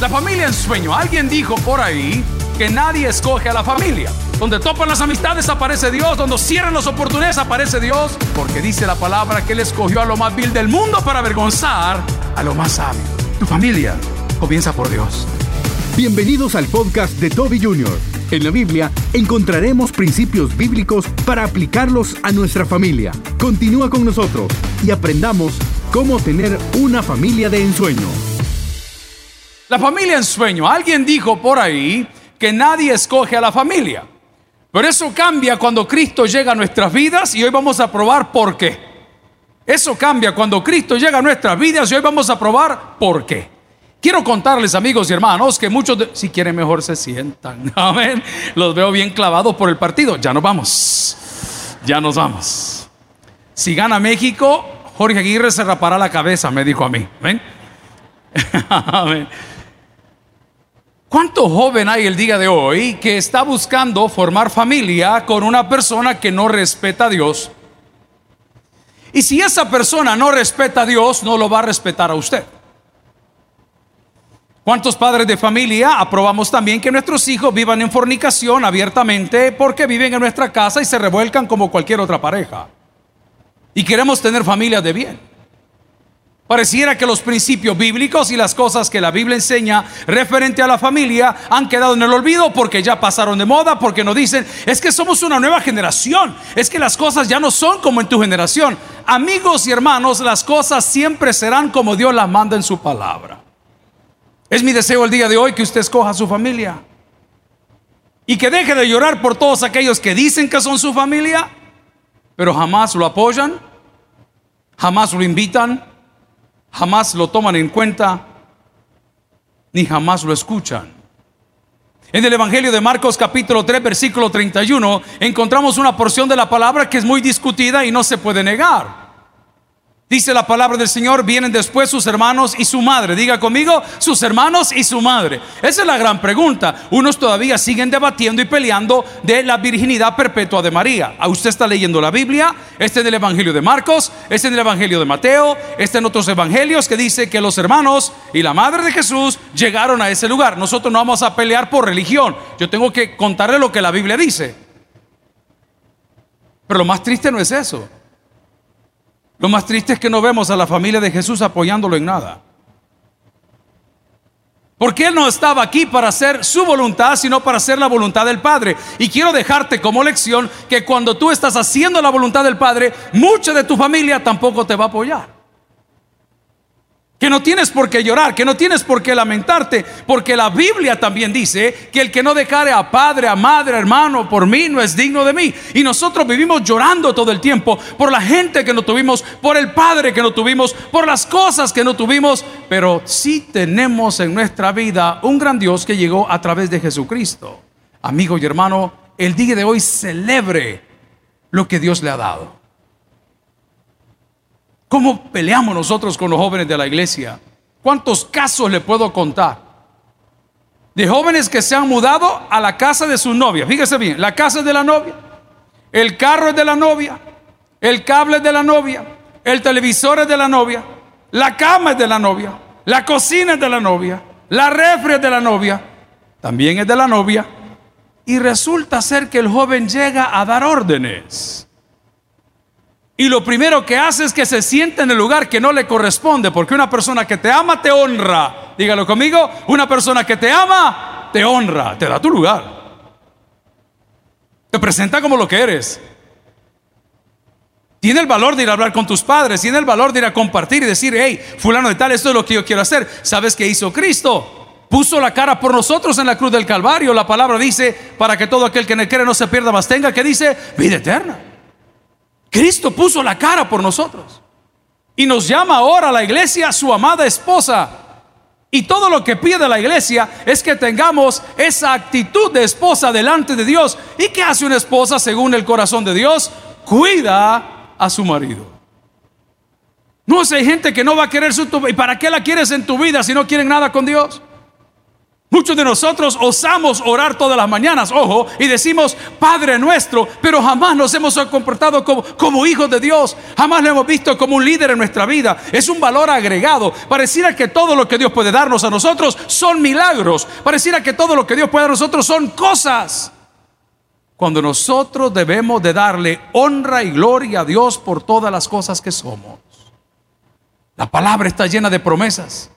La familia en sueño. Alguien dijo por ahí que nadie escoge a la familia. Donde topan las amistades aparece Dios, donde cierran las oportunidades aparece Dios, porque dice la palabra que Él escogió a lo más vil del mundo para avergonzar a lo más sabio. Tu familia comienza por Dios. Bienvenidos al podcast de Toby Jr. En la Biblia encontraremos principios bíblicos para aplicarlos a nuestra familia. Continúa con nosotros y aprendamos cómo tener una familia de ensueño. La familia en sueño. Alguien dijo por ahí que nadie escoge a la familia. Pero eso cambia cuando Cristo llega a nuestras vidas y hoy vamos a probar por qué. Eso cambia cuando Cristo llega a nuestras vidas y hoy vamos a probar por qué. Quiero contarles, amigos y hermanos, que muchos, de, si quieren mejor se sientan. Amén. Los veo bien clavados por el partido. Ya nos vamos. Ya nos vamos. Si gana México, Jorge Aguirre se rapará la cabeza, me dijo a mí. ¿Ven? Amén. ¿Cuánto joven hay el día de hoy que está buscando formar familia con una persona que no respeta a Dios? Y si esa persona no respeta a Dios, no lo va a respetar a usted. ¿Cuántos padres de familia aprobamos también que nuestros hijos vivan en fornicación abiertamente porque viven en nuestra casa y se revuelcan como cualquier otra pareja? Y queremos tener familias de bien. Pareciera que los principios bíblicos y las cosas que la Biblia enseña referente a la familia han quedado en el olvido porque ya pasaron de moda, porque nos dicen, es que somos una nueva generación, es que las cosas ya no son como en tu generación. Amigos y hermanos, las cosas siempre serán como Dios las manda en su palabra. Es mi deseo el día de hoy que usted escoja su familia y que deje de llorar por todos aquellos que dicen que son su familia, pero jamás lo apoyan, jamás lo invitan jamás lo toman en cuenta ni jamás lo escuchan. En el Evangelio de Marcos capítulo 3 versículo 31 encontramos una porción de la palabra que es muy discutida y no se puede negar. Dice la palabra del Señor, vienen después sus hermanos y su madre. Diga conmigo, sus hermanos y su madre. Esa es la gran pregunta. Unos todavía siguen debatiendo y peleando de la virginidad perpetua de María. ¿A usted está leyendo la Biblia? Este en el Evangelio de Marcos, este en el Evangelio de Mateo, este en otros evangelios que dice que los hermanos y la madre de Jesús llegaron a ese lugar. Nosotros no vamos a pelear por religión. Yo tengo que contarle lo que la Biblia dice. Pero lo más triste no es eso. Lo más triste es que no vemos a la familia de Jesús apoyándolo en nada. Porque Él no estaba aquí para hacer su voluntad, sino para hacer la voluntad del Padre. Y quiero dejarte como lección que cuando tú estás haciendo la voluntad del Padre, mucha de tu familia tampoco te va a apoyar. Que no tienes por qué llorar, que no tienes por qué lamentarte, porque la Biblia también dice que el que no declare a padre, a madre, a hermano, por mí no es digno de mí. Y nosotros vivimos llorando todo el tiempo por la gente que no tuvimos, por el padre que no tuvimos, por las cosas que no tuvimos, pero sí tenemos en nuestra vida un gran Dios que llegó a través de Jesucristo. Amigo y hermano, el día de hoy celebre lo que Dios le ha dado. ¿Cómo peleamos nosotros con los jóvenes de la iglesia? ¿Cuántos casos le puedo contar? De jóvenes que se han mudado a la casa de su novia. Fíjese bien, la casa es de la novia, el carro es de la novia, el cable es de la novia, el televisor es de la novia, la cama es de la novia, la cocina es de la novia, la refri es de la novia, también es de la novia. Y resulta ser que el joven llega a dar órdenes. Y lo primero que hace es que se siente en el lugar que no le corresponde, porque una persona que te ama te honra. Dígalo conmigo, una persona que te ama te honra, te da tu lugar. Te presenta como lo que eres. Tiene el valor de ir a hablar con tus padres, tiene el valor de ir a compartir y decir, hey, fulano de tal, esto es lo que yo quiero hacer. ¿Sabes qué hizo Cristo? Puso la cara por nosotros en la cruz del Calvario. La palabra dice, para que todo aquel que en quiere no se pierda más tenga, que dice, vida eterna. Cristo puso la cara por nosotros. Y nos llama ahora a la iglesia su amada esposa. Y todo lo que pide la iglesia es que tengamos esa actitud de esposa delante de Dios. ¿Y qué hace una esposa según el corazón de Dios? Cuida a su marido. No sé, hay gente que no va a querer su... ¿Y para qué la quieres en tu vida si no quieren nada con Dios? Muchos de nosotros osamos orar todas las mañanas, ojo, y decimos Padre nuestro, pero jamás nos hemos comportado como, hijos de Dios, jamás lo hemos visto como un líder en nuestra vida. Es un valor agregado. Pareciera que todo lo que Dios puede darnos a nosotros son milagros. Pareciera que todo lo que Dios puede dar a nosotros son cosas. Cuando nosotros debemos de darle honra y gloria a Dios por todas las cosas que somos. La palabra está llena de promesas.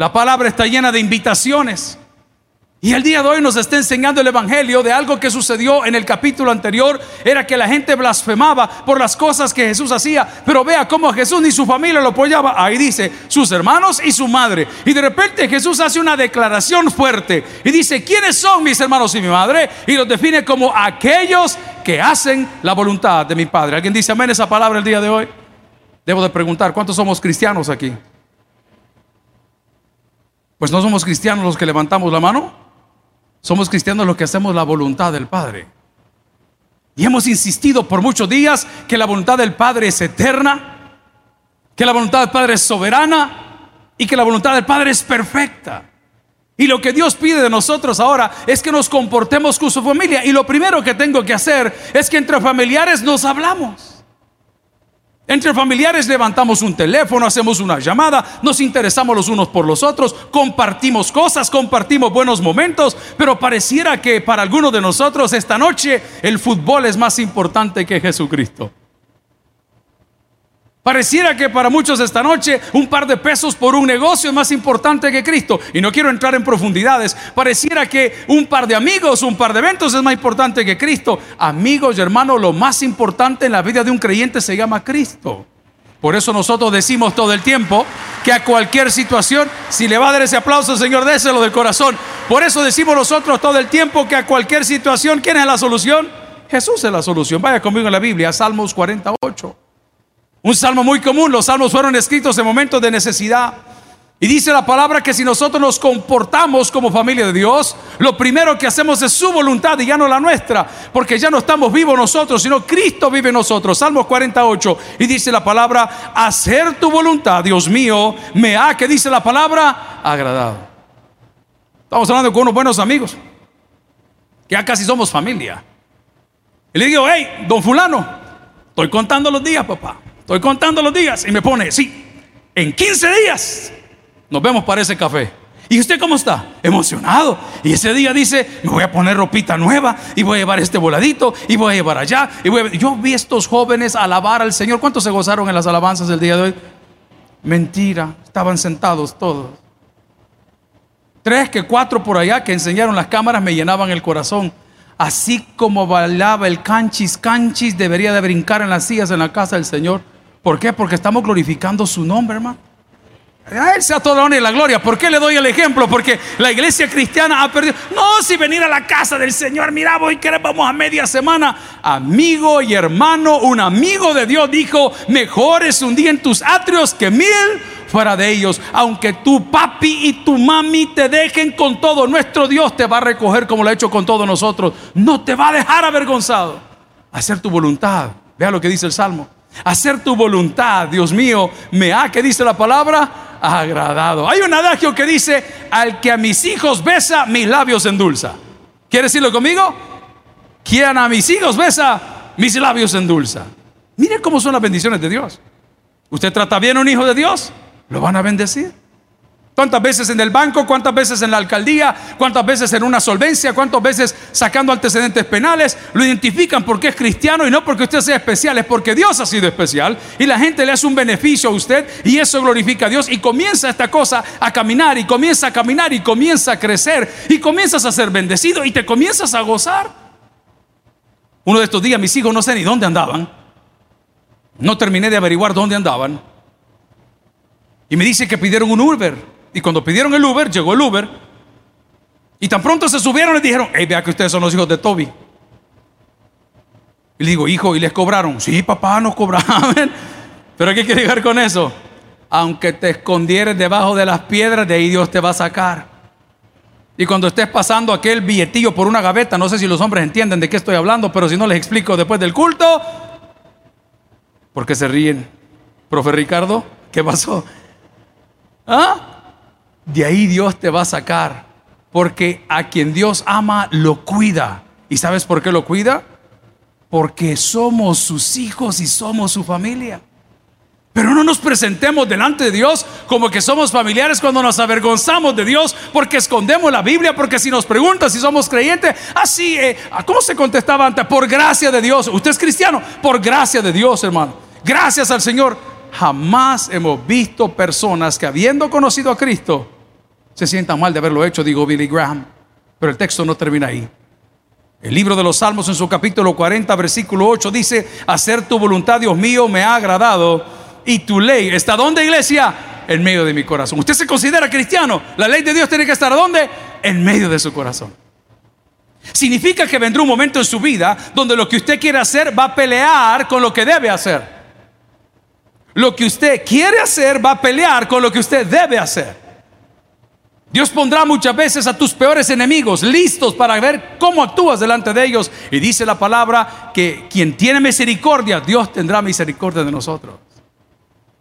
La palabra está llena de invitaciones. Y el día de hoy nos está enseñando el Evangelio de algo que sucedió en el capítulo anterior. Era que la gente blasfemaba por las cosas que Jesús hacía. Pero vea cómo Jesús ni su familia lo apoyaba. Ahí dice, sus hermanos y su madre. Y de repente Jesús hace una declaración fuerte. Y dice, ¿quiénes son mis hermanos y mi madre? Y los define como aquellos que hacen la voluntad de mi Padre. ¿Alguien dice amén esa palabra el día de hoy? Debo de preguntar, ¿cuántos somos cristianos aquí? Pues no somos cristianos los que levantamos la mano, somos cristianos los que hacemos la voluntad del Padre. Y hemos insistido por muchos días que la voluntad del Padre es eterna, que la voluntad del Padre es soberana y que la voluntad del Padre es perfecta. Y lo que Dios pide de nosotros ahora es que nos comportemos con su familia. Y lo primero que tengo que hacer es que entre familiares nos hablamos. Entre familiares levantamos un teléfono, hacemos una llamada, nos interesamos los unos por los otros, compartimos cosas, compartimos buenos momentos, pero pareciera que para algunos de nosotros esta noche el fútbol es más importante que Jesucristo. Pareciera que para muchos esta noche un par de pesos por un negocio es más importante que Cristo. Y no quiero entrar en profundidades. Pareciera que un par de amigos, un par de eventos es más importante que Cristo. Amigos y hermanos, lo más importante en la vida de un creyente se llama Cristo. Por eso nosotros decimos todo el tiempo que a cualquier situación, si le va a dar ese aplauso, Señor, déselo del corazón. Por eso decimos nosotros todo el tiempo que a cualquier situación, ¿quién es la solución? Jesús es la solución. Vaya conmigo en la Biblia, Salmos 48. Un salmo muy común, los salmos fueron escritos en momentos de necesidad. Y dice la palabra que si nosotros nos comportamos como familia de Dios, lo primero que hacemos es su voluntad y ya no la nuestra, porque ya no estamos vivos nosotros, sino Cristo vive en nosotros. Salmos 48 y dice la palabra, hacer tu voluntad, Dios mío, me ha, que dice la palabra, agradado. Estamos hablando con unos buenos amigos, que ya casi somos familia. Y le digo, hey, don fulano, estoy contando los días, papá. Estoy contando los días y me pone, sí, en 15 días nos vemos para ese café. ¿Y usted cómo está? Emocionado. Y ese día dice, me voy a poner ropita nueva y voy a llevar este voladito y voy a llevar allá. Y voy Yo vi estos jóvenes alabar al Señor. ¿Cuántos se gozaron en las alabanzas del día de hoy? Mentira, estaban sentados todos. Tres que cuatro por allá que enseñaron las cámaras me llenaban el corazón. Así como bailaba el canchis, canchis, debería de brincar en las sillas en la casa del Señor. ¿Por qué? Porque estamos glorificando su nombre, hermano. A Él sea toda la honra y la gloria. ¿Por qué le doy el ejemplo? Porque la iglesia cristiana ha perdido. No, si venir a la casa del Señor, mira, voy que vamos a media semana. Amigo y hermano, un amigo de Dios dijo: Mejor es un día en tus atrios que mil fuera de ellos. Aunque tu papi y tu mami te dejen con todo, nuestro Dios te va a recoger como lo ha hecho con todos nosotros. No te va a dejar avergonzado. Hacer tu voluntad. Vea lo que dice el Salmo. Hacer tu voluntad, Dios mío, me ha, que dice la palabra, agradado. Hay un adagio que dice, al que a mis hijos besa, mis labios endulza. ¿Quiere decirlo conmigo? Quien a mis hijos besa, mis labios endulza. Mire cómo son las bendiciones de Dios. Usted trata bien a un hijo de Dios, lo van a bendecir. ¿Cuántas veces en el banco? ¿Cuántas veces en la alcaldía? ¿Cuántas veces en una solvencia? ¿Cuántas veces sacando antecedentes penales? Lo identifican porque es cristiano y no porque usted sea especial, es porque Dios ha sido especial y la gente le hace un beneficio a usted y eso glorifica a Dios y comienza esta cosa a caminar y comienza a caminar y comienza a crecer y comienzas a ser bendecido y te comienzas a gozar. Uno de estos días mis hijos no sé ni dónde andaban. No terminé de averiguar dónde andaban. Y me dice que pidieron un Uber. Y cuando pidieron el Uber, llegó el Uber. Y tan pronto se subieron, les dijeron, hey, vea que ustedes son los hijos de Toby. Y le digo, hijo, ¿y les cobraron? Sí, papá, nos cobraron. Pero ¿qué quiere llegar con eso? Aunque te escondieres debajo de las piedras, de ahí Dios te va a sacar. Y cuando estés pasando aquel billetillo por una gaveta, no sé si los hombres entienden de qué estoy hablando, pero si no les explico después del culto, porque se ríen. Profe Ricardo, ¿qué pasó? ¿Ah? De ahí Dios te va a sacar. Porque a quien Dios ama, lo cuida. ¿Y sabes por qué lo cuida? Porque somos sus hijos y somos su familia. Pero no nos presentemos delante de Dios como que somos familiares cuando nos avergonzamos de Dios porque escondemos la Biblia, porque si nos preguntan si somos creyentes, así, eh, ¿cómo se contestaba antes? Por gracia de Dios. ¿Usted es cristiano? Por gracia de Dios, hermano. Gracias al Señor. Jamás hemos visto personas que habiendo conocido a Cristo se sientan mal de haberlo hecho, digo Billy Graham. Pero el texto no termina ahí. El libro de los Salmos en su capítulo 40, versículo 8 dice, hacer tu voluntad, Dios mío, me ha agradado y tu ley está donde, iglesia? En medio de mi corazón. ¿Usted se considera cristiano? La ley de Dios tiene que estar ¿dónde? En medio de su corazón. Significa que vendrá un momento en su vida donde lo que usted quiere hacer va a pelear con lo que debe hacer. Lo que usted quiere hacer va a pelear con lo que usted debe hacer. Dios pondrá muchas veces a tus peores enemigos listos para ver cómo actúas delante de ellos. Y dice la palabra que quien tiene misericordia, Dios tendrá misericordia de nosotros.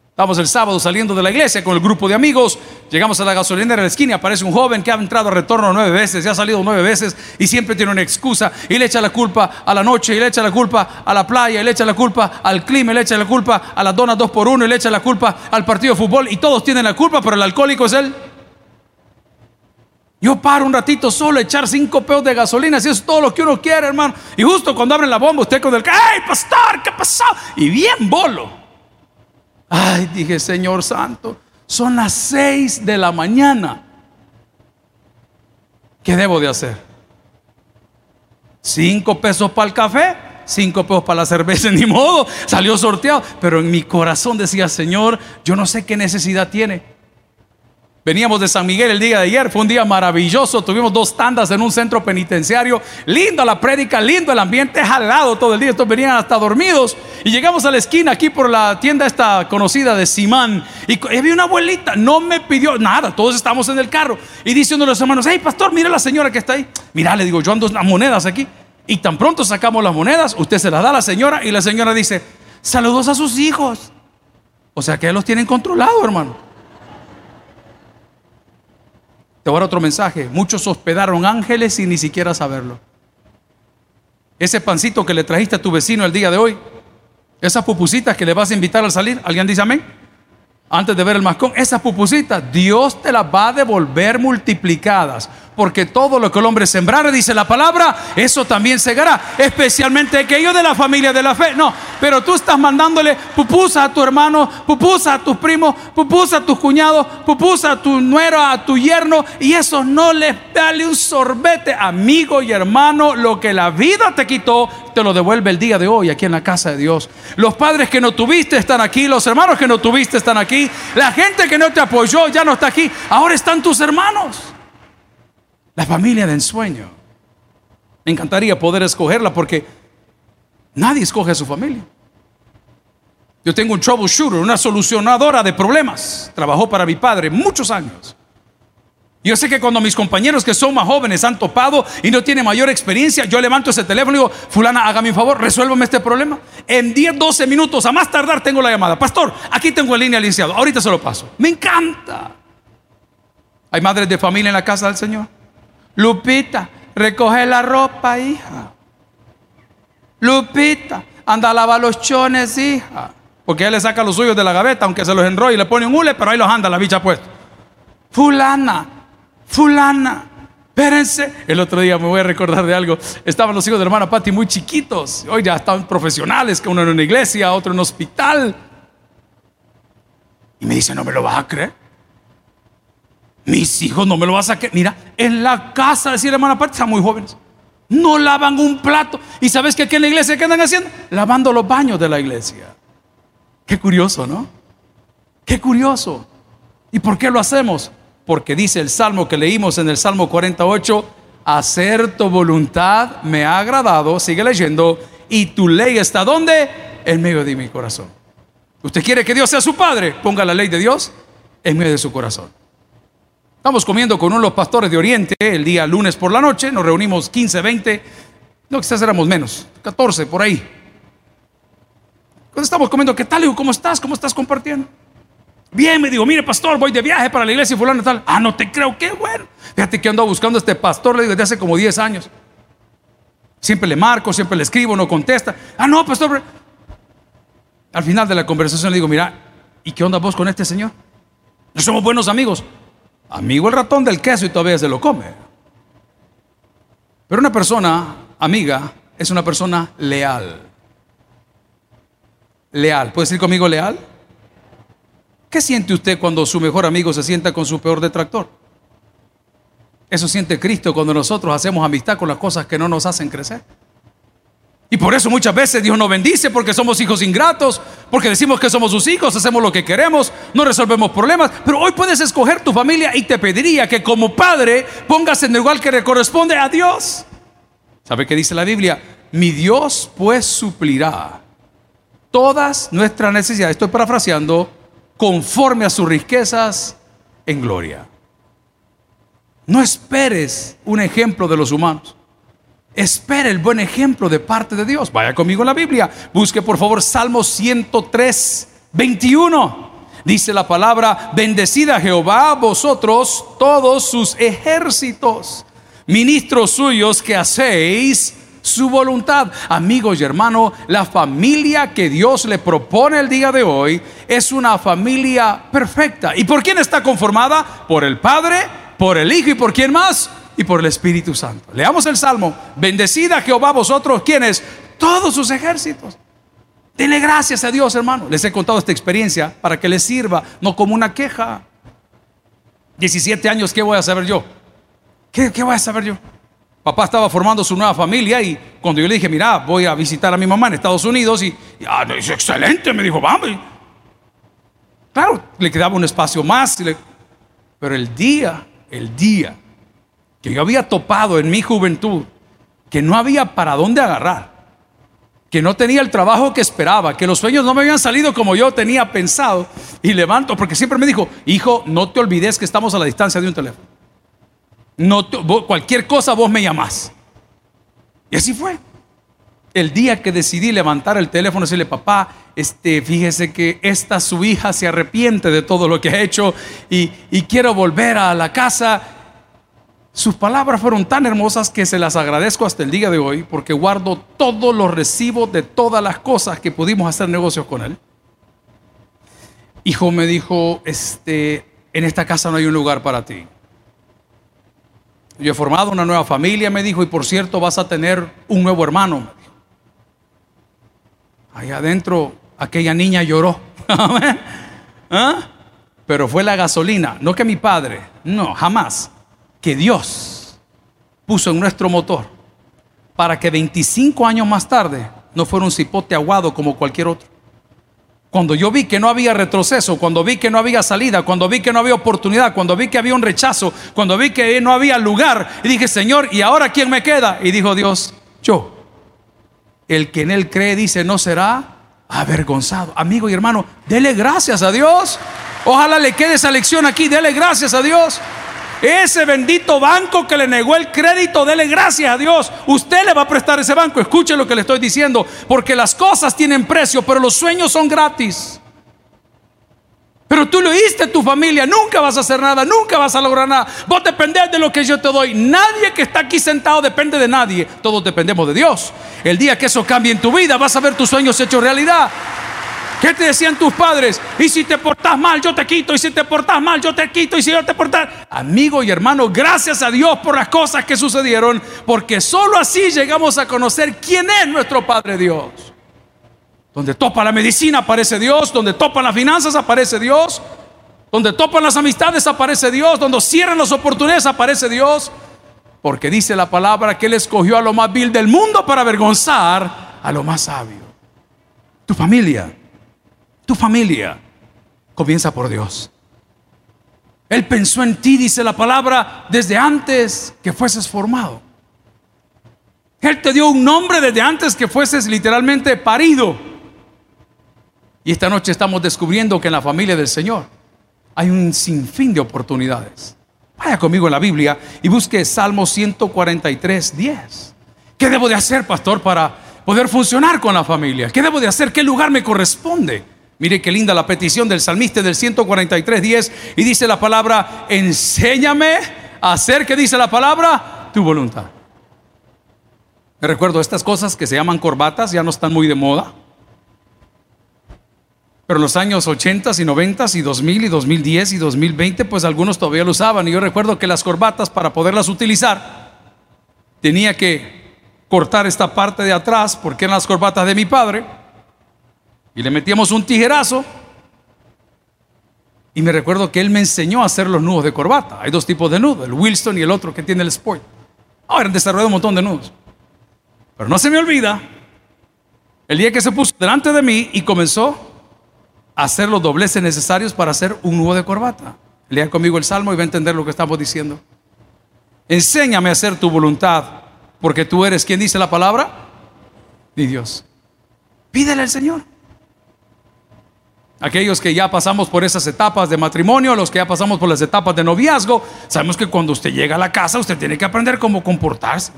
Estamos el sábado saliendo de la iglesia con el grupo de amigos. Llegamos a la gasolinera de la esquina. Aparece un joven que ha entrado a retorno nueve veces, ya ha salido nueve veces y siempre tiene una excusa. Y le echa la culpa a la noche, y le echa la culpa a la playa, y le echa la culpa al clima, le echa la culpa a las donas dos por uno, y le echa la culpa al partido de fútbol. Y todos tienen la culpa, pero el alcohólico es él. Yo paro un ratito solo a echar cinco peos de gasolina, si es todo lo que uno quiere, hermano. Y justo cuando abren la bomba, usted con el, ¡ay, pastor! ¿Qué pasó? Y bien bolo. Ay, dije, Señor Santo, son las seis de la mañana. ¿Qué debo de hacer? Cinco pesos para el café, cinco pesos para la cerveza, ni modo, salió sorteado. Pero en mi corazón decía, Señor, yo no sé qué necesidad tiene. Veníamos de San Miguel el día de ayer, fue un día maravilloso, tuvimos dos tandas en un centro penitenciario, lindo la prédica, lindo el ambiente, jalado todo el día, estos venían hasta dormidos. Y llegamos a la esquina aquí por la tienda esta conocida de Simán. Y había una abuelita, no me pidió nada, todos estamos en el carro. Y dice uno de los hermanos, hey pastor, mira la señora que está ahí, mira, le digo, yo ando las monedas aquí. Y tan pronto sacamos las monedas, usted se las da a la señora y la señora dice, saludos a sus hijos, o sea que los tienen controlados hermano. Te voy a dar otro mensaje. Muchos hospedaron ángeles sin ni siquiera saberlo. Ese pancito que le trajiste a tu vecino el día de hoy, esas pupusitas que le vas a invitar al salir, ¿alguien dice amén? Antes de ver el mascón, esas pupusitas, Dios te las va a devolver multiplicadas porque todo lo que el hombre sembrare, dice la palabra, eso también segará, especialmente aquellos de la familia de la fe. No, pero tú estás mandándole pupusa a tu hermano, pupusa a tus primos, pupusa a tus cuñados, pupusa a tu nuero, a tu yerno, y eso no les dale un sorbete, amigo y hermano, lo que la vida te quitó, te lo devuelve el día de hoy aquí en la casa de Dios. Los padres que no tuviste están aquí, los hermanos que no tuviste están aquí, la gente que no te apoyó ya no está aquí, ahora están tus hermanos. La familia de ensueño. Me encantaría poder escogerla porque nadie escoge a su familia. Yo tengo un troubleshooter, una solucionadora de problemas. Trabajó para mi padre muchos años. Yo sé que cuando mis compañeros que son más jóvenes han topado y no tienen mayor experiencia, yo levanto ese teléfono y digo, fulana, hágame un favor, resuélvame este problema. En 10, 12 minutos, a más tardar, tengo la llamada. Pastor, aquí tengo el línea al ahorita se lo paso. Me encanta. ¿Hay madres de familia en la casa del Señor? Lupita, recoge la ropa, hija. Lupita, anda a lavar los chones, hija. Porque él le saca los suyos de la gaveta, aunque se los enrolle y le pone un hule, pero ahí los anda la bicha puesto. Fulana, fulana, espérense. El otro día me voy a recordar de algo. Estaban los hijos de la hermana Patti muy chiquitos. Hoy ya están profesionales, que uno en una iglesia, otro en un hospital. Y me dice, no me lo vas a creer. Mis hijos no me lo vas a sacar. Mira, en la casa, decía la hermana Pati, están muy jóvenes. No lavan un plato. ¿Y sabes que aquí en la iglesia qué andan haciendo? Lavando los baños de la iglesia. Qué curioso, ¿no? Qué curioso. ¿Y por qué lo hacemos? Porque dice el salmo que leímos en el Salmo 48, hacer tu voluntad me ha agradado, sigue leyendo, y tu ley está donde? En medio de mi corazón. ¿Usted quiere que Dios sea su padre? Ponga la ley de Dios en medio de su corazón. Estamos comiendo con uno de los pastores de Oriente el día lunes por la noche, nos reunimos 15, 20, no, quizás éramos menos, 14 por ahí. Cuando estamos comiendo, ¿qué tal? ¿Cómo estás? ¿Cómo estás compartiendo? Bien, me dijo, mire pastor, voy de viaje para la iglesia y fulano tal. Ah, no te creo, qué bueno. Fíjate que ando buscando a este pastor, le digo, desde hace como 10 años. Siempre le marco, siempre le escribo, no contesta. Ah, no, pastor. Al final de la conversación le digo, mira, ¿y qué onda vos con este señor? No somos buenos amigos. Amigo el ratón del queso y todavía se lo come. Pero una persona amiga es una persona leal. Leal. ¿Puede decir conmigo leal? ¿Qué siente usted cuando su mejor amigo se sienta con su peor detractor? Eso siente Cristo cuando nosotros hacemos amistad con las cosas que no nos hacen crecer. Y por eso muchas veces Dios nos bendice porque somos hijos ingratos, porque decimos que somos sus hijos, hacemos lo que queremos, no resolvemos problemas. Pero hoy puedes escoger tu familia y te pediría que como padre pongas en el lugar que le corresponde a Dios. ¿Sabe qué dice la Biblia? Mi Dios pues suplirá todas nuestras necesidades. Estoy parafraseando conforme a sus riquezas en gloria. No esperes un ejemplo de los humanos. Espera el buen ejemplo de parte de Dios. Vaya conmigo en la Biblia. Busque por favor Salmo 103, 21. Dice la palabra, bendecida Jehová vosotros todos sus ejércitos, ministros suyos que hacéis su voluntad. Amigos y hermanos, la familia que Dios le propone el día de hoy es una familia perfecta. ¿Y por quién está conformada? Por el Padre, por el Hijo y por quién más? Y por el Espíritu Santo. Leamos el Salmo. Bendecida Jehová vosotros, quienes? Todos sus ejércitos. Denle gracias a Dios, hermano. Les he contado esta experiencia para que les sirva, no como una queja. 17 años, ¿qué voy a saber yo? ¿Qué, qué voy a saber yo? Papá estaba formando su nueva familia y cuando yo le dije, mira, voy a visitar a mi mamá en Estados Unidos y, ah, es excelente, me dijo, vamos. Claro, le quedaba un espacio más, pero el día, el día que yo había topado en mi juventud, que no había para dónde agarrar, que no tenía el trabajo que esperaba, que los sueños no me habían salido como yo tenía pensado, y levanto, porque siempre me dijo, hijo, no te olvides que estamos a la distancia de un teléfono. No cualquier cosa vos me llamás. Y así fue. El día que decidí levantar el teléfono y decirle, papá, este, fíjese que esta su hija se arrepiente de todo lo que ha hecho y, y quiero volver a la casa. Sus palabras fueron tan hermosas que se las agradezco hasta el día de hoy porque guardo todos los recibos de todas las cosas que pudimos hacer negocios con él. Hijo me dijo, este, en esta casa no hay un lugar para ti. Yo he formado una nueva familia, me dijo, y por cierto vas a tener un nuevo hermano. Allá adentro aquella niña lloró. ¿Ah? Pero fue la gasolina, no que mi padre, no, jamás, que Dios puso en nuestro motor para que 25 años más tarde no fuera un cipote aguado como cualquier otro. Cuando yo vi que no había retroceso, cuando vi que no había salida, cuando vi que no había oportunidad, cuando vi que había un rechazo, cuando vi que no había lugar, y dije, Señor, ¿y ahora quién me queda? Y dijo Dios, yo. El que en él cree dice, no será avergonzado. Amigo y hermano, dele gracias a Dios. Ojalá le quede esa lección aquí, dele gracias a Dios. Ese bendito banco que le negó el crédito, dele gracias a Dios. Usted le va a prestar ese banco. Escuche lo que le estoy diciendo. Porque las cosas tienen precio, pero los sueños son gratis. Pero tú lo oíste tu familia, nunca vas a hacer nada, nunca vas a lograr nada. Vos dependés de lo que yo te doy. Nadie que está aquí sentado depende de nadie. Todos dependemos de Dios. El día que eso cambie en tu vida, vas a ver tus sueños hechos realidad. ¿Qué te decían tus padres? Y si te portas mal, yo te quito. Y si te portas mal, yo te quito. Y si yo te portas. Amigo y hermano, gracias a Dios por las cosas que sucedieron. Porque solo así llegamos a conocer quién es nuestro Padre Dios. Donde topa la medicina aparece Dios. Donde topan las finanzas aparece Dios. Donde topan las amistades aparece Dios. Donde cierran las oportunidades aparece Dios. Porque dice la palabra que Él escogió a lo más vil del mundo para avergonzar a lo más sabio. Tu familia tu familia comienza por Dios. Él pensó en ti, dice la palabra, desde antes que fueses formado. Él te dio un nombre desde antes que fueses literalmente parido. Y esta noche estamos descubriendo que en la familia del Señor hay un sinfín de oportunidades. Vaya conmigo en la Biblia y busque Salmo 143, 10. ¿Qué debo de hacer, pastor, para poder funcionar con la familia? ¿Qué debo de hacer? ¿Qué lugar me corresponde? Mire qué linda la petición del salmista del 143.10 y dice la palabra, enséñame a hacer, ¿qué dice la palabra? Tu voluntad. Me recuerdo estas cosas que se llaman corbatas, ya no están muy de moda. Pero en los años 80 y 90 y 2000 y 2010 y 2020, pues algunos todavía lo usaban. Y yo recuerdo que las corbatas, para poderlas utilizar, tenía que cortar esta parte de atrás, porque eran las corbatas de mi padre. Y le metíamos un tijerazo. Y me recuerdo que él me enseñó a hacer los nudos de corbata. Hay dos tipos de nudos, el Wilson y el otro que tiene el Sport. Ahora han desarrollado un montón de nudos. Pero no se me olvida el día que se puso delante de mí y comenzó hacer los dobleces necesarios para hacer un nudo de corbata. Lea conmigo el salmo y va a entender lo que estamos diciendo. Enséñame a hacer tu voluntad, porque tú eres quien dice la palabra, ni Dios. Pídele al Señor. Aquellos que ya pasamos por esas etapas de matrimonio, los que ya pasamos por las etapas de noviazgo, sabemos que cuando usted llega a la casa, usted tiene que aprender cómo comportarse.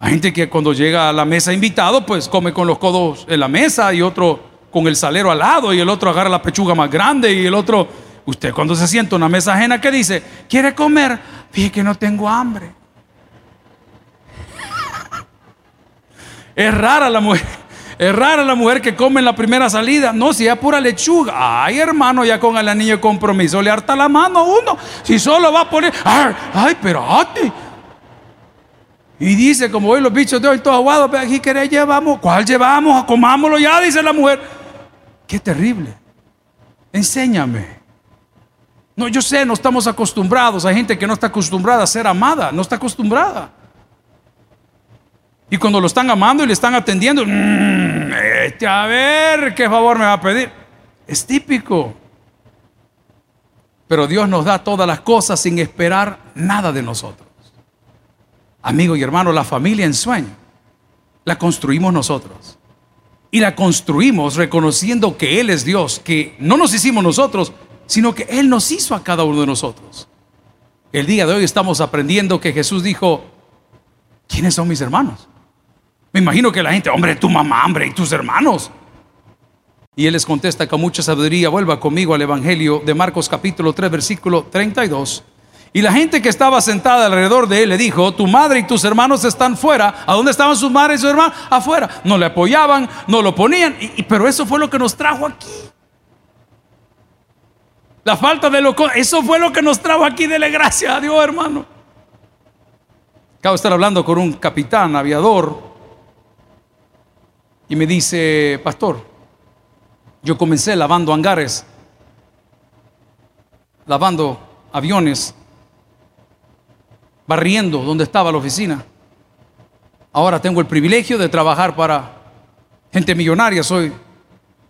Hay gente que cuando llega a la mesa invitado, pues come con los codos en la mesa y otro con el salero al lado y el otro agarra la pechuga más grande y el otro, usted cuando se sienta en una mesa ajena, ¿qué dice? ¿Quiere comer? Fíjate que no tengo hambre. Es rara la mujer. Es rara la mujer que come en la primera salida. No, si es pura lechuga. Ay, hermano, ya con el anillo de compromiso le harta la mano a uno. Si solo va a poner. Ay, pero Y dice, como hoy los bichos de hoy todos aguados, aquí querés llevamos. ¿Cuál llevamos? Comámoslo ya, dice la mujer. Qué terrible. Enséñame. No, yo sé, no estamos acostumbrados. Hay gente que no está acostumbrada a ser amada, no está acostumbrada. Y cuando lo están amando y le están atendiendo, mmm, a ver qué favor me va a pedir. Es típico. Pero Dios nos da todas las cosas sin esperar nada de nosotros. Amigo y hermano, la familia en sueño la construimos nosotros y la construimos reconociendo que Él es Dios, que no nos hicimos nosotros, sino que Él nos hizo a cada uno de nosotros. El día de hoy estamos aprendiendo que Jesús dijo, ¿quiénes son mis hermanos? Me imagino que la gente, hombre, tu mamá, hombre, y tus hermanos. Y Él les contesta con mucha sabiduría, vuelva conmigo al Evangelio de Marcos capítulo 3, versículo 32. Y la gente que estaba sentada alrededor de él le dijo, tu madre y tus hermanos están fuera. ¿A dónde estaban sus madres y sus hermanos? Afuera. No le apoyaban, no lo ponían. Y, pero eso fue lo que nos trajo aquí. La falta de lo eso fue lo que nos trajo aquí. Dele gracias a Dios, hermano. Acabo de estar hablando con un capitán aviador y me dice, pastor, yo comencé lavando hangares, lavando aviones barriendo donde estaba la oficina. Ahora tengo el privilegio de trabajar para gente millonaria. Soy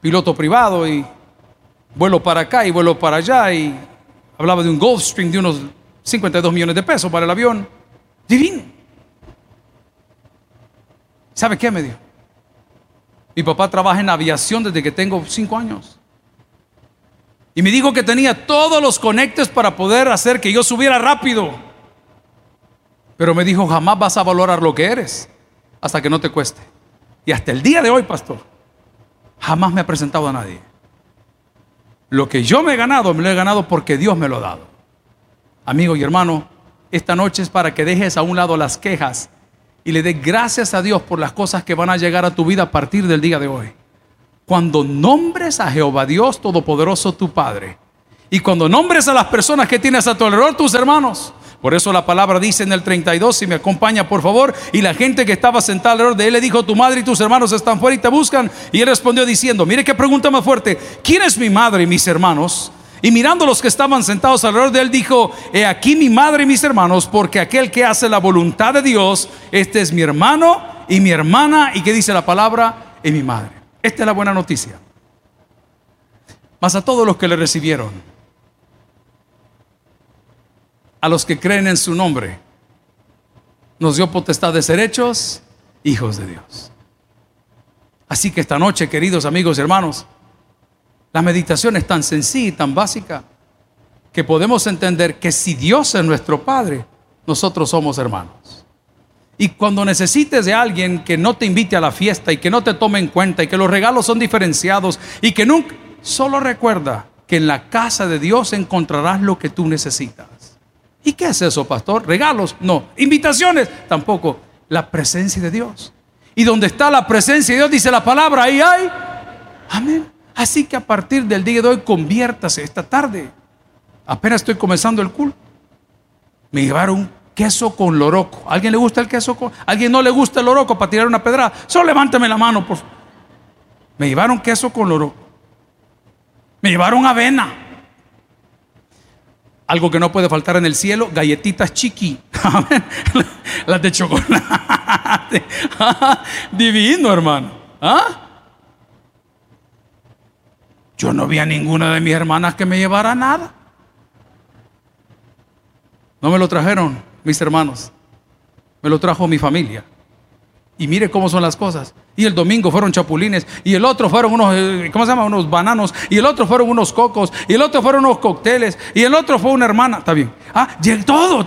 piloto privado y vuelo para acá y vuelo para allá. Y hablaba de un Gulfstream de unos 52 millones de pesos para el avión. Divino. ¿Sabe qué me dio? Mi papá trabaja en aviación desde que tengo cinco años. Y me dijo que tenía todos los conectes para poder hacer que yo subiera rápido. Pero me dijo, jamás vas a valorar lo que eres hasta que no te cueste. Y hasta el día de hoy, pastor, jamás me ha presentado a nadie. Lo que yo me he ganado, me lo he ganado porque Dios me lo ha dado. Amigo y hermano, esta noche es para que dejes a un lado las quejas y le des gracias a Dios por las cosas que van a llegar a tu vida a partir del día de hoy. Cuando nombres a Jehová Dios Todopoderoso tu Padre y cuando nombres a las personas que tienes a tu alrededor, tus hermanos, por eso la palabra dice en el 32, si me acompaña por favor, y la gente que estaba sentada alrededor de él le dijo, tu madre y tus hermanos están fuera y te buscan. Y él respondió diciendo, mire qué pregunta más fuerte, ¿quién es mi madre y mis hermanos? Y mirando los que estaban sentados alrededor de él, dijo, he aquí mi madre y mis hermanos, porque aquel que hace la voluntad de Dios, este es mi hermano y mi hermana, y que dice la palabra, y mi madre. Esta es la buena noticia. Mas a todos los que le recibieron, a los que creen en su nombre. Nos dio potestad de ser hechos hijos de Dios. Así que esta noche, queridos amigos y hermanos, la meditación es tan sencilla y tan básica que podemos entender que si Dios es nuestro Padre, nosotros somos hermanos. Y cuando necesites de alguien que no te invite a la fiesta y que no te tome en cuenta y que los regalos son diferenciados y que nunca, solo recuerda que en la casa de Dios encontrarás lo que tú necesitas. ¿Y qué es eso, pastor? ¿Regalos? No. ¿Invitaciones? Tampoco. La presencia de Dios. Y donde está la presencia de Dios, dice la palabra, ahí hay. Amén. Así que a partir del día de hoy, conviértase esta tarde. Apenas estoy comenzando el culto. Me llevaron queso con loroco. ¿Alguien le gusta el queso con? ¿Alguien no le gusta el loroco para tirar una pedrada? Solo levánteme la mano, por favor. Me llevaron queso con loroco. Me llevaron avena. Algo que no puede faltar en el cielo, galletitas chiqui. Las de chocolate. Divino, hermano. ¿Ah? Yo no vi a ninguna de mis hermanas que me llevara nada. No me lo trajeron mis hermanos. Me lo trajo mi familia. Y mire cómo son las cosas. Y el domingo fueron chapulines. Y el otro fueron unos, eh, ¿cómo se llama? Unos bananos. Y el otro fueron unos cocos. Y el otro fueron unos cócteles. Y el otro fue una hermana. Está bien. Ah, todo.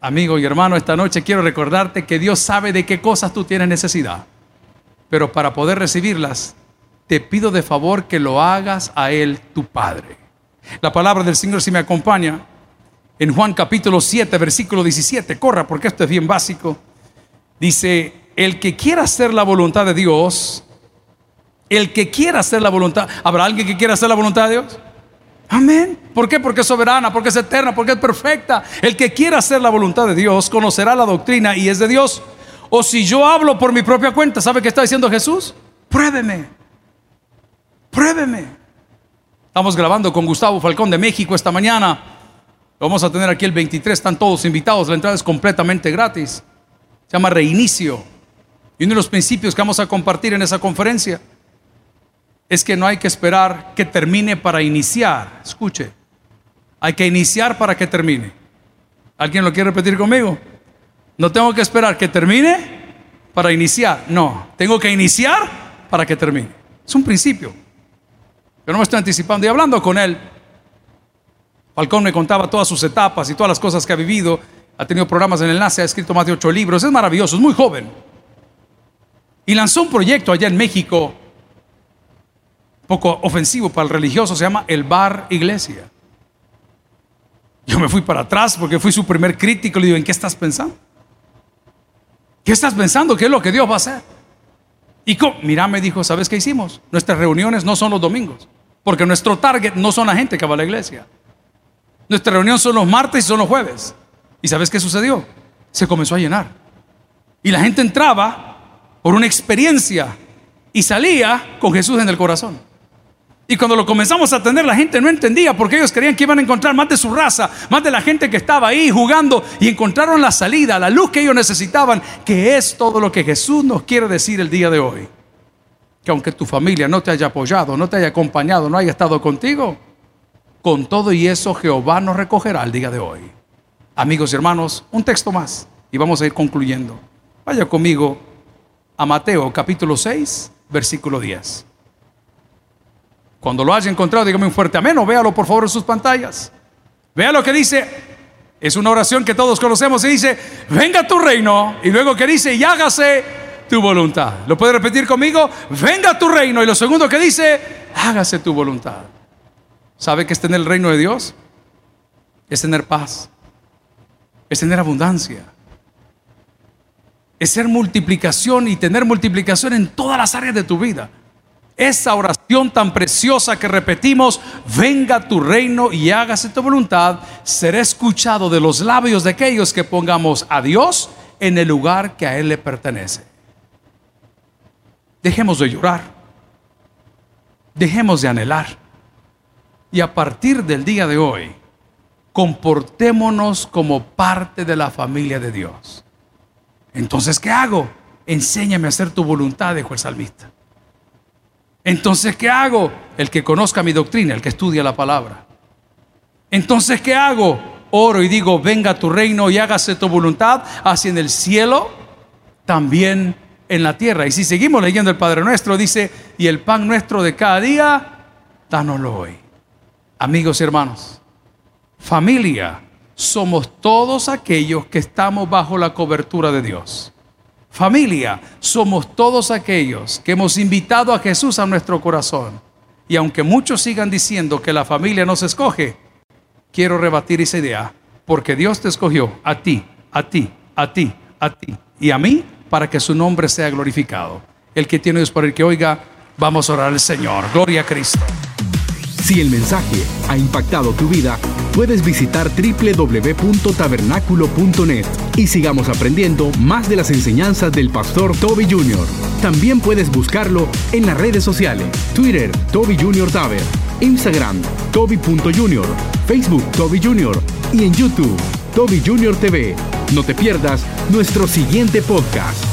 Amigo y hermano, esta noche quiero recordarte que Dios sabe de qué cosas tú tienes necesidad. Pero para poder recibirlas, te pido de favor que lo hagas a Él, tu Padre. La palabra del Señor, si me acompaña, en Juan capítulo 7, versículo 17, corra porque esto es bien básico. Dice, el que quiera hacer la voluntad de Dios, el que quiera hacer la voluntad, ¿habrá alguien que quiera hacer la voluntad de Dios? Amén. ¿Por qué? Porque es soberana, porque es eterna, porque es perfecta. El que quiera hacer la voluntad de Dios conocerá la doctrina y es de Dios. O si yo hablo por mi propia cuenta, ¿sabe qué está diciendo Jesús? Pruébeme. Pruébeme. Estamos grabando con Gustavo Falcón de México esta mañana. vamos a tener aquí el 23, están todos invitados, la entrada es completamente gratis. Se llama Reinicio. Y uno de los principios que vamos a compartir en esa conferencia es que no hay que esperar que termine para iniciar. Escuche, hay que iniciar para que termine. ¿Alguien lo quiere repetir conmigo? No tengo que esperar que termine para iniciar. No, tengo que iniciar para que termine. Es un principio. Yo no me estoy anticipando. Y hablando con él, Falcón me contaba todas sus etapas y todas las cosas que ha vivido. Ha tenido programas en el enlace, ha escrito más de ocho libros. Es maravilloso, es muy joven. Y lanzó un proyecto allá en México, poco ofensivo para el religioso, se llama El Bar Iglesia. Yo me fui para atrás porque fui su primer crítico. Le digo, ¿en qué estás pensando? ¿Qué estás pensando? ¿Qué es lo que Dios va a hacer? Y mira, me dijo, ¿sabes qué hicimos? Nuestras reuniones no son los domingos. Porque nuestro target no son la gente que va a la iglesia. Nuestra reunión son los martes y son los jueves. ¿Y sabes qué sucedió? Se comenzó a llenar. Y la gente entraba por una experiencia y salía con Jesús en el corazón. Y cuando lo comenzamos a atender, la gente no entendía porque ellos creían que iban a encontrar más de su raza, más de la gente que estaba ahí jugando y encontraron la salida, la luz que ellos necesitaban, que es todo lo que Jesús nos quiere decir el día de hoy que aunque tu familia no te haya apoyado, no te haya acompañado, no haya estado contigo, con todo y eso Jehová nos recogerá el día de hoy. Amigos y hermanos, un texto más y vamos a ir concluyendo. Vaya conmigo a Mateo capítulo 6, versículo 10. Cuando lo haya encontrado, dígame un fuerte amén o véalo por favor en sus pantallas. Vea lo que dice. Es una oración que todos conocemos y dice, venga tu reino. Y luego que dice, y hágase tu voluntad. ¿Lo puede repetir conmigo? Venga tu reino. Y lo segundo que dice, hágase tu voluntad. ¿Sabe qué es tener el reino de Dios? Es tener paz. Es tener abundancia. Es ser multiplicación y tener multiplicación en todas las áreas de tu vida. Esa oración tan preciosa que repetimos, venga tu reino y hágase tu voluntad, será escuchado de los labios de aquellos que pongamos a Dios en el lugar que a Él le pertenece. Dejemos de llorar. Dejemos de anhelar. Y a partir del día de hoy, comportémonos como parte de la familia de Dios. Entonces, ¿qué hago? Enséñame a hacer tu voluntad, dijo el salmista. Entonces, ¿qué hago? El que conozca mi doctrina, el que estudia la palabra. Entonces, ¿qué hago? Oro y digo, venga tu reino y hágase tu voluntad, así en el cielo, también en la tierra. Y si seguimos leyendo el Padre Nuestro, dice, y el pan nuestro de cada día, danoslo hoy. Amigos y hermanos, familia somos todos aquellos que estamos bajo la cobertura de Dios. Familia, somos todos aquellos que hemos invitado a Jesús a nuestro corazón. Y aunque muchos sigan diciendo que la familia no se escoge, quiero rebatir esa idea, porque Dios te escogió a ti, a ti, a ti, a ti y a mí para que su nombre sea glorificado. El que tiene Dios por el que oiga, vamos a orar al Señor. Gloria a Cristo. Si el mensaje ha impactado tu vida, puedes visitar www.tabernaculo.net y sigamos aprendiendo más de las enseñanzas del pastor Toby Jr. También puedes buscarlo en las redes sociales, Twitter, Toby Jr. Taber, Instagram, Toby.Jr., Facebook, Toby Jr. y en YouTube, Toby Jr. TV. No te pierdas nuestro siguiente podcast.